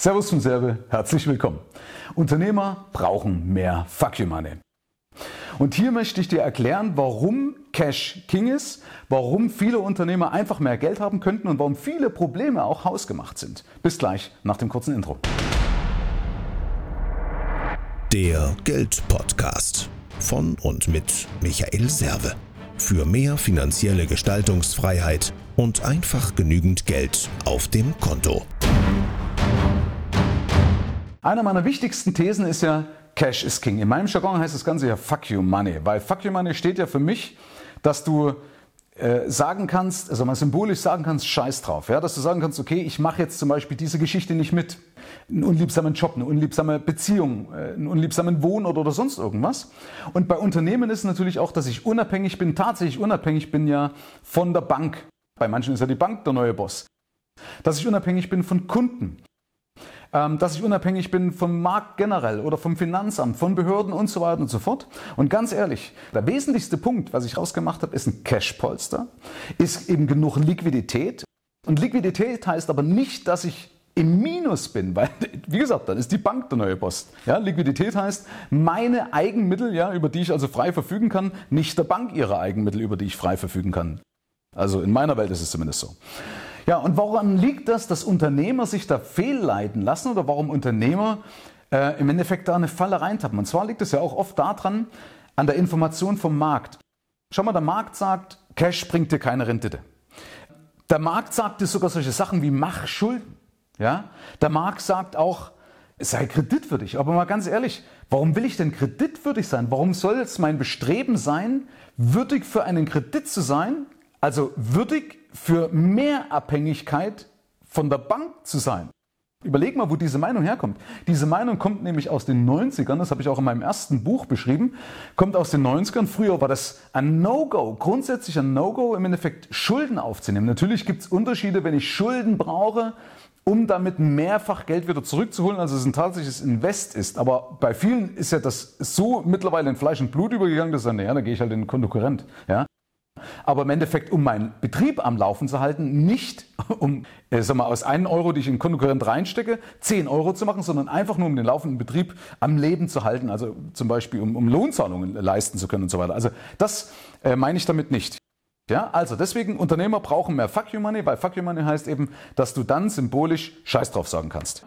Servus von Serve, herzlich willkommen. Unternehmer brauchen mehr Fuck you Money. Und hier möchte ich dir erklären, warum Cash King ist, warum viele Unternehmer einfach mehr Geld haben könnten und warum viele Probleme auch hausgemacht sind. Bis gleich nach dem kurzen Intro. Der Geld-Podcast von und mit Michael Serve. Für mehr finanzielle Gestaltungsfreiheit und einfach genügend Geld auf dem Konto. Eine meiner wichtigsten Thesen ist ja, Cash is King. In meinem Jargon heißt das Ganze ja Fuck you Money, weil Fuck you Money steht ja für mich, dass du äh, sagen kannst, also mal symbolisch sagen kannst, scheiß drauf. Ja? Dass du sagen kannst, okay, ich mache jetzt zum Beispiel diese Geschichte nicht mit. Einen unliebsamen Job, eine unliebsame Beziehung, äh, einen unliebsamen Wohnort oder sonst irgendwas. Und bei Unternehmen ist natürlich auch, dass ich unabhängig bin, tatsächlich unabhängig bin ja von der Bank. Bei manchen ist ja die Bank der neue Boss. Dass ich unabhängig bin von Kunden. Ähm, dass ich unabhängig bin vom Markt generell oder vom Finanzamt, von Behörden und so weiter und so fort. Und ganz ehrlich, der wesentlichste Punkt, was ich rausgemacht habe, ist ein Cash-Polster, ist eben genug Liquidität. Und Liquidität heißt aber nicht, dass ich im Minus bin, weil, wie gesagt, dann ist die Bank der neue Boss. Ja, Liquidität heißt meine Eigenmittel, ja, über die ich also frei verfügen kann, nicht der Bank ihre Eigenmittel, über die ich frei verfügen kann. Also in meiner Welt ist es zumindest so. Ja, und woran liegt das, dass Unternehmer sich da fehlleiten lassen oder warum Unternehmer äh, im Endeffekt da eine Falle reintappen? Und zwar liegt es ja auch oft daran, an der Information vom Markt. Schau mal, der Markt sagt, Cash bringt dir keine Rendite. Der Markt sagt dir sogar solche Sachen wie mach Schulden. Ja? Der Markt sagt auch, sei kreditwürdig. Aber mal ganz ehrlich, warum will ich denn kreditwürdig sein? Warum soll es mein Bestreben sein, würdig für einen Kredit zu sein, also würdig für mehr Abhängigkeit von der Bank zu sein. Überleg mal, wo diese Meinung herkommt. Diese Meinung kommt nämlich aus den 90ern, das habe ich auch in meinem ersten Buch beschrieben, kommt aus den 90ern. Früher war das ein No-Go, grundsätzlich ein No-Go, im Endeffekt Schulden aufzunehmen. Natürlich gibt es Unterschiede, wenn ich Schulden brauche, um damit mehrfach Geld wieder zurückzuholen, also es ein tatsächliches Invest ist. Aber bei vielen ist ja das so mittlerweile in Fleisch und Blut übergegangen, dass dann, ja, da gehe ich halt in den Konkurrent. Ja? Aber im Endeffekt, um meinen Betrieb am Laufen zu halten, nicht um äh, sag mal, aus 1 Euro, die ich in den Konkurrent reinstecke, 10 Euro zu machen, sondern einfach nur um den laufenden Betrieb am Leben zu halten, also zum Beispiel um, um Lohnzahlungen leisten zu können und so weiter. Also das äh, meine ich damit nicht. Ja, also deswegen Unternehmer brauchen mehr Fuck you Money, weil Fuck you Money heißt eben, dass du dann symbolisch Scheiß drauf sagen kannst.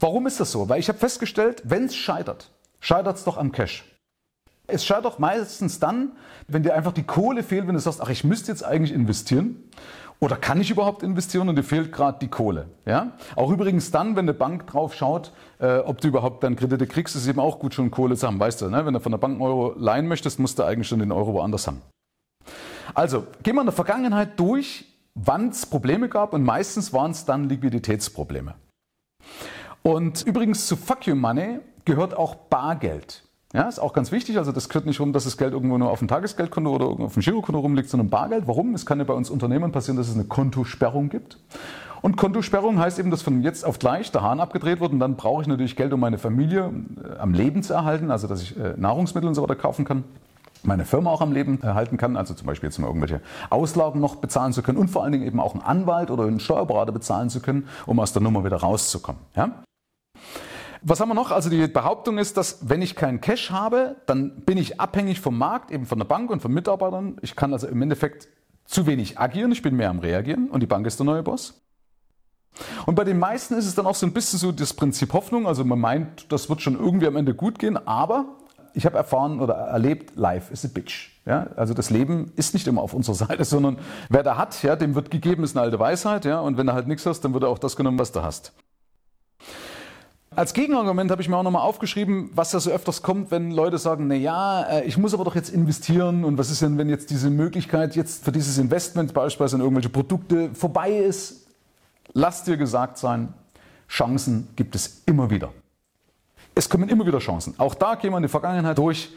Warum ist das so? Weil ich habe festgestellt, wenn es scheitert, scheitert es doch am Cash. Es scheitert doch meistens dann, wenn dir einfach die Kohle fehlt, wenn du sagst, ach, ich müsste jetzt eigentlich investieren. Oder kann ich überhaupt investieren und dir fehlt gerade die Kohle? Ja? Auch übrigens dann, wenn eine Bank drauf schaut, äh, ob du überhaupt dann Kredite kriegst, ist eben auch gut, schon Kohle zu haben. Weißt du, ne? wenn du von der Bank einen Euro leihen möchtest, musst du eigentlich schon den Euro woanders haben. Also, gehen wir in der Vergangenheit durch, wann es Probleme gab und meistens waren es dann Liquiditätsprobleme. Und übrigens zu Fuck You Money gehört auch Bargeld. Ja, ist auch ganz wichtig. Also das gehört nicht rum, dass das Geld irgendwo nur auf dem Tagesgeldkonto oder auf dem Girokonto rumliegt, sondern Bargeld. Warum? Es kann ja bei uns Unternehmen passieren, dass es eine Kontosperrung gibt. Und Kontosperrung heißt eben, dass von jetzt auf gleich der Hahn abgedreht wird und dann brauche ich natürlich Geld, um meine Familie äh, am Leben zu erhalten, also dass ich äh, Nahrungsmittel und so weiter kaufen kann meine Firma auch am Leben erhalten kann, also zum Beispiel jetzt mal irgendwelche Auslagen noch bezahlen zu können und vor allen Dingen eben auch einen Anwalt oder einen Steuerberater bezahlen zu können, um aus der Nummer wieder rauszukommen. Ja? Was haben wir noch? Also die Behauptung ist, dass wenn ich keinen Cash habe, dann bin ich abhängig vom Markt, eben von der Bank und von Mitarbeitern. Ich kann also im Endeffekt zu wenig agieren, ich bin mehr am Reagieren und die Bank ist der neue Boss. Und bei den meisten ist es dann auch so ein bisschen so das Prinzip Hoffnung. Also man meint, das wird schon irgendwie am Ende gut gehen, aber ich habe erfahren oder erlebt, life is a bitch. Ja, also das Leben ist nicht immer auf unserer Seite, sondern wer da hat, ja, dem wird gegeben, ist eine alte Weisheit, ja, und wenn du halt nichts hast, dann wird er auch das genommen, was du hast. Als Gegenargument habe ich mir auch nochmal aufgeschrieben, was ja so öfters kommt, wenn Leute sagen, na ja, äh, ich muss aber doch jetzt investieren und was ist denn, wenn jetzt diese Möglichkeit jetzt für dieses Investment beispielsweise in irgendwelche Produkte vorbei ist? Lass dir gesagt sein, Chancen gibt es immer wieder. Es kommen immer wieder Chancen. Auch da gehen wir in die Vergangenheit durch.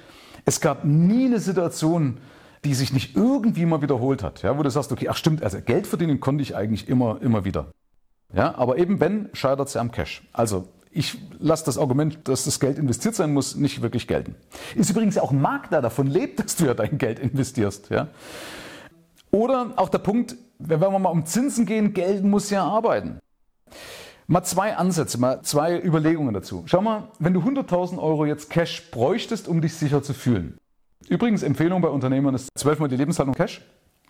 Es gab nie eine Situation, die sich nicht irgendwie mal wiederholt hat, ja, wo du sagst, okay, ach stimmt, also Geld verdienen konnte ich eigentlich immer, immer wieder. Ja, aber eben wenn, scheitert es ja am Cash. Also ich lasse das Argument, dass das Geld investiert sein muss, nicht wirklich gelten. Ist übrigens auch ein Markt, der davon lebt, dass du ja dein Geld investierst. Ja? Oder auch der Punkt, wenn wir mal um Zinsen gehen, Geld muss ja arbeiten. Mal zwei Ansätze, mal zwei Überlegungen dazu. Schau mal, wenn du 100.000 Euro jetzt Cash bräuchtest, um dich sicher zu fühlen. Übrigens, Empfehlung bei Unternehmern ist 12 Mal die Lebenshaltung Cash.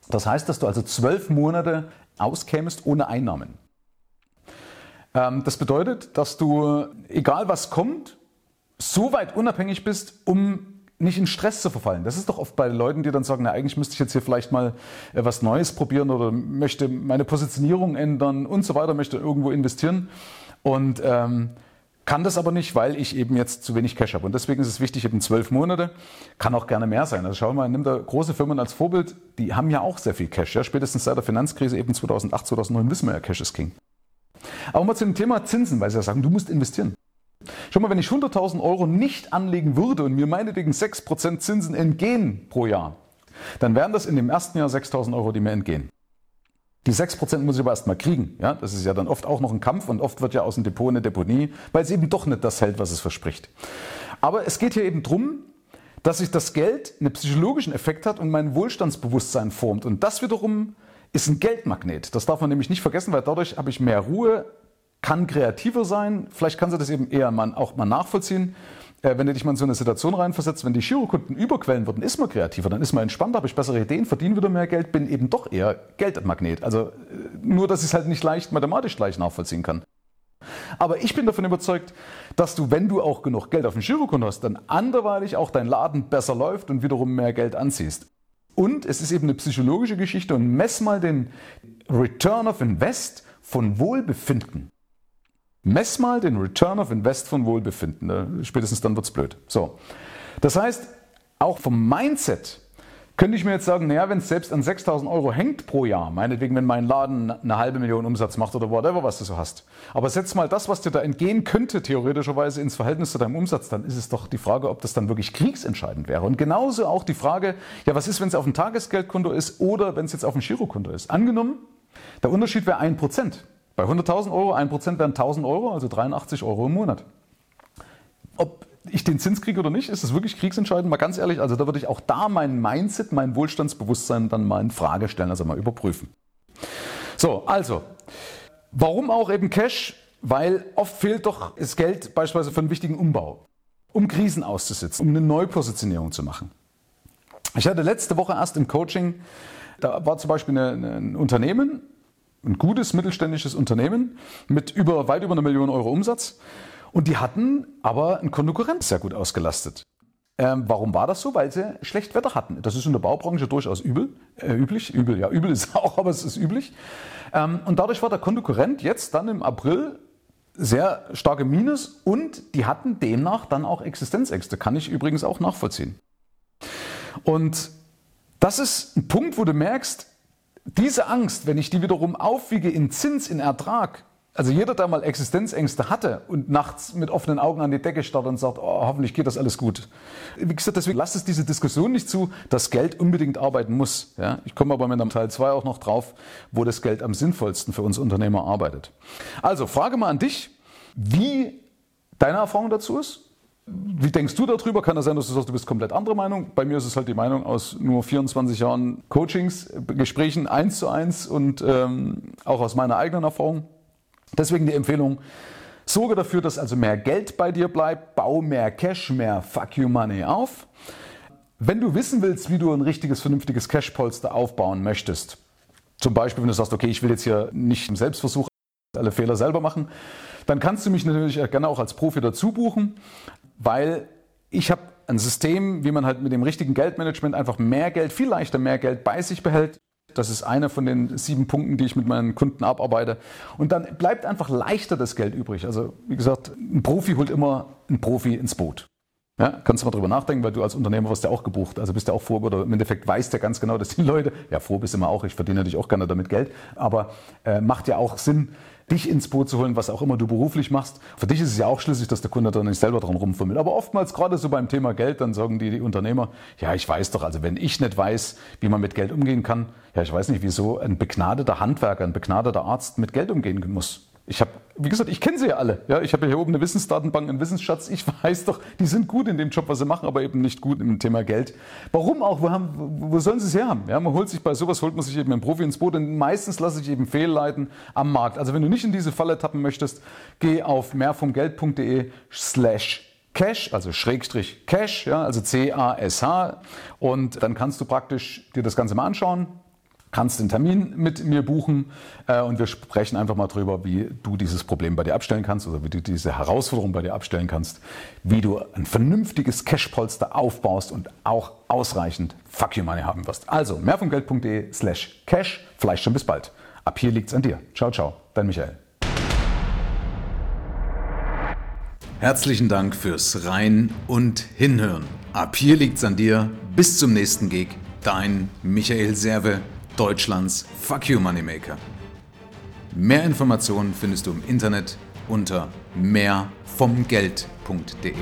Das heißt, dass du also zwölf Monate auskämest ohne Einnahmen. Ähm, das bedeutet, dass du, egal was kommt, so weit unabhängig bist, um nicht in Stress zu verfallen. Das ist doch oft bei Leuten, die dann sagen, na, eigentlich müsste ich jetzt hier vielleicht mal äh, was Neues probieren oder möchte meine Positionierung ändern und so weiter, möchte irgendwo investieren und ähm, kann das aber nicht, weil ich eben jetzt zu wenig Cash habe. Und deswegen ist es wichtig, eben zwölf Monate, kann auch gerne mehr sein. Also schau mal, nimm da große Firmen als Vorbild, die haben ja auch sehr viel Cash. Ja? Spätestens seit der Finanzkrise eben 2008, 2009 wissen wir ja, Cash ist King. Aber mal zu dem Thema Zinsen, weil sie ja sagen, du musst investieren. Schau mal, wenn ich 100.000 Euro nicht anlegen würde und mir meinetwegen 6% Zinsen entgehen pro Jahr, dann wären das in dem ersten Jahr 6.000 Euro, die mir entgehen. Die 6% muss ich aber erstmal kriegen. Ja? Das ist ja dann oft auch noch ein Kampf und oft wird ja aus dem Depot eine Deponie, weil es eben doch nicht das hält, was es verspricht. Aber es geht hier eben darum, dass sich das Geld einen psychologischen Effekt hat und mein Wohlstandsbewusstsein formt. Und das wiederum ist ein Geldmagnet. Das darf man nämlich nicht vergessen, weil dadurch habe ich mehr Ruhe, kann kreativer sein. Vielleicht kannst du das eben eher mal, auch mal nachvollziehen. Äh, wenn du dich mal in so eine Situation reinversetzt, wenn die Girokunden überquellen würden, ist man kreativer, dann ist man entspannter, habe ich bessere Ideen, verdiene wieder mehr Geld, bin eben doch eher Geldmagnet. Also äh, nur, dass ich es halt nicht leicht mathematisch gleich nachvollziehen kann. Aber ich bin davon überzeugt, dass du, wenn du auch genug Geld auf dem Girokonto hast, dann anderweitig auch dein Laden besser läuft und wiederum mehr Geld anziehst. Und es ist eben eine psychologische Geschichte und mess mal den Return of Invest von Wohlbefinden. Mess mal den Return of Invest von Wohlbefinden. Ne? Spätestens dann wird es blöd. So. Das heißt, auch vom Mindset könnte ich mir jetzt sagen, naja, wenn es selbst an 6000 Euro hängt pro Jahr, meinetwegen, wenn mein Laden eine halbe Million Umsatz macht oder whatever, was du so hast. Aber setz mal das, was dir da entgehen könnte, theoretischerweise ins Verhältnis zu deinem Umsatz, dann ist es doch die Frage, ob das dann wirklich kriegsentscheidend wäre. Und genauso auch die Frage, ja, was ist, wenn es auf dem Tagesgeldkonto ist oder wenn es jetzt auf dem Girokonto ist? Angenommen, der Unterschied wäre 1%. Bei 100.000 Euro, 1% wären 1.000 Euro, also 83 Euro im Monat. Ob ich den Zins kriege oder nicht, ist es wirklich kriegsentscheidend, mal ganz ehrlich. Also da würde ich auch da mein Mindset, mein Wohlstandsbewusstsein dann mal in Frage stellen, also mal überprüfen. So, also, warum auch eben Cash? Weil oft fehlt doch das Geld beispielsweise für einen wichtigen Umbau, um Krisen auszusitzen, um eine Neupositionierung zu machen. Ich hatte letzte Woche erst im Coaching, da war zum Beispiel eine, ein Unternehmen, ein gutes mittelständisches Unternehmen mit über, weit über einer Million Euro Umsatz. Und die hatten aber einen Konkurrent sehr gut ausgelastet. Ähm, warum war das so? Weil sie schlecht Wetter hatten. Das ist in der Baubranche durchaus übel, äh, üblich. Übel, ja, übel ist auch, aber es ist üblich. Ähm, und dadurch war der Konkurrent jetzt dann im April sehr starke Minus und die hatten demnach dann auch Existenzängste. Kann ich übrigens auch nachvollziehen. Und das ist ein Punkt, wo du merkst, diese Angst, wenn ich die wiederum aufwiege in Zins, in Ertrag, also jeder, der mal Existenzängste hatte und nachts mit offenen Augen an die Decke starrt und sagt, oh, hoffentlich geht das alles gut. Wie gesagt, deswegen lasst es diese Diskussion nicht zu, dass Geld unbedingt arbeiten muss. Ja, ich komme aber mit einem Teil 2 auch noch drauf, wo das Geld am sinnvollsten für uns Unternehmer arbeitet. Also, Frage mal an dich, wie deine Erfahrung dazu ist wie denkst du darüber? Kann es sein, dass du sagst, du bist komplett andere Meinung? Bei mir ist es halt die Meinung aus nur 24 Jahren Coachings, Gesprächen eins zu eins und ähm, auch aus meiner eigenen Erfahrung. Deswegen die Empfehlung, sorge dafür, dass also mehr Geld bei dir bleibt, bau mehr Cash, mehr Fuck You Money auf. Wenn du wissen willst, wie du ein richtiges, vernünftiges Cash-Polster aufbauen möchtest, zum Beispiel, wenn du sagst, okay, ich will jetzt hier nicht im Selbstversuch alle Fehler selber machen, dann kannst du mich natürlich gerne auch als Profi dazu buchen, weil ich habe ein System, wie man halt mit dem richtigen Geldmanagement einfach mehr Geld, viel leichter mehr Geld bei sich behält. Das ist einer von den sieben Punkten, die ich mit meinen Kunden abarbeite. Und dann bleibt einfach leichter das Geld übrig. Also wie gesagt, ein Profi holt immer einen Profi ins Boot. Ja, kannst du mal drüber nachdenken, weil du als Unternehmer wirst ja auch gebucht. Also bist ja auch froh oder im Endeffekt weißt ja ganz genau, dass die Leute, ja froh bist immer auch, ich verdiene natürlich auch gerne damit Geld, aber äh, macht ja auch Sinn, dich ins Boot zu holen, was auch immer du beruflich machst. Für dich ist es ja auch schlüssig, dass der Kunde da nicht selber dran rumfummelt. Aber oftmals, gerade so beim Thema Geld, dann sagen die, die Unternehmer, ja, ich weiß doch, also wenn ich nicht weiß, wie man mit Geld umgehen kann, ja, ich weiß nicht, wieso ein begnadeter Handwerker, ein begnadeter Arzt mit Geld umgehen muss. Ich habe, wie gesagt, ich kenne sie ja alle. Ja, ich habe ja hier oben eine Wissensdatenbank, einen Wissensschatz. Ich weiß doch, die sind gut in dem Job, was sie machen, aber eben nicht gut im Thema Geld. Warum auch? Wo, haben, wo sollen sie es herhaben? Ja, man holt sich bei sowas, holt man sich eben einen Profi ins Boot und meistens lasse ich eben fehlleiten am Markt. Also wenn du nicht in diese Falle tappen möchtest, geh auf mehrvomgeld.de slash Cash, also Schrägstrich Cash, ja, also C-A-S-H. Und dann kannst du praktisch dir das Ganze mal anschauen, kannst den Termin mit mir buchen äh, und wir sprechen einfach mal drüber, wie du dieses Problem bei dir abstellen kannst oder wie du diese Herausforderung bei dir abstellen kannst, wie du ein vernünftiges Cash-Polster aufbaust und auch ausreichend Fuck You Money haben wirst. Also mehrvomgeld.de slash cash, vielleicht schon bis bald. Ab hier liegt's an dir. Ciao, ciao, dein Michael. Herzlichen Dank fürs Rein und Hinhören. Ab hier liegt's an dir. Bis zum nächsten Gig. Dein Michael Serve Deutschlands Fuck You Moneymaker. Mehr Informationen findest du im Internet unter mehrvomgeld.de.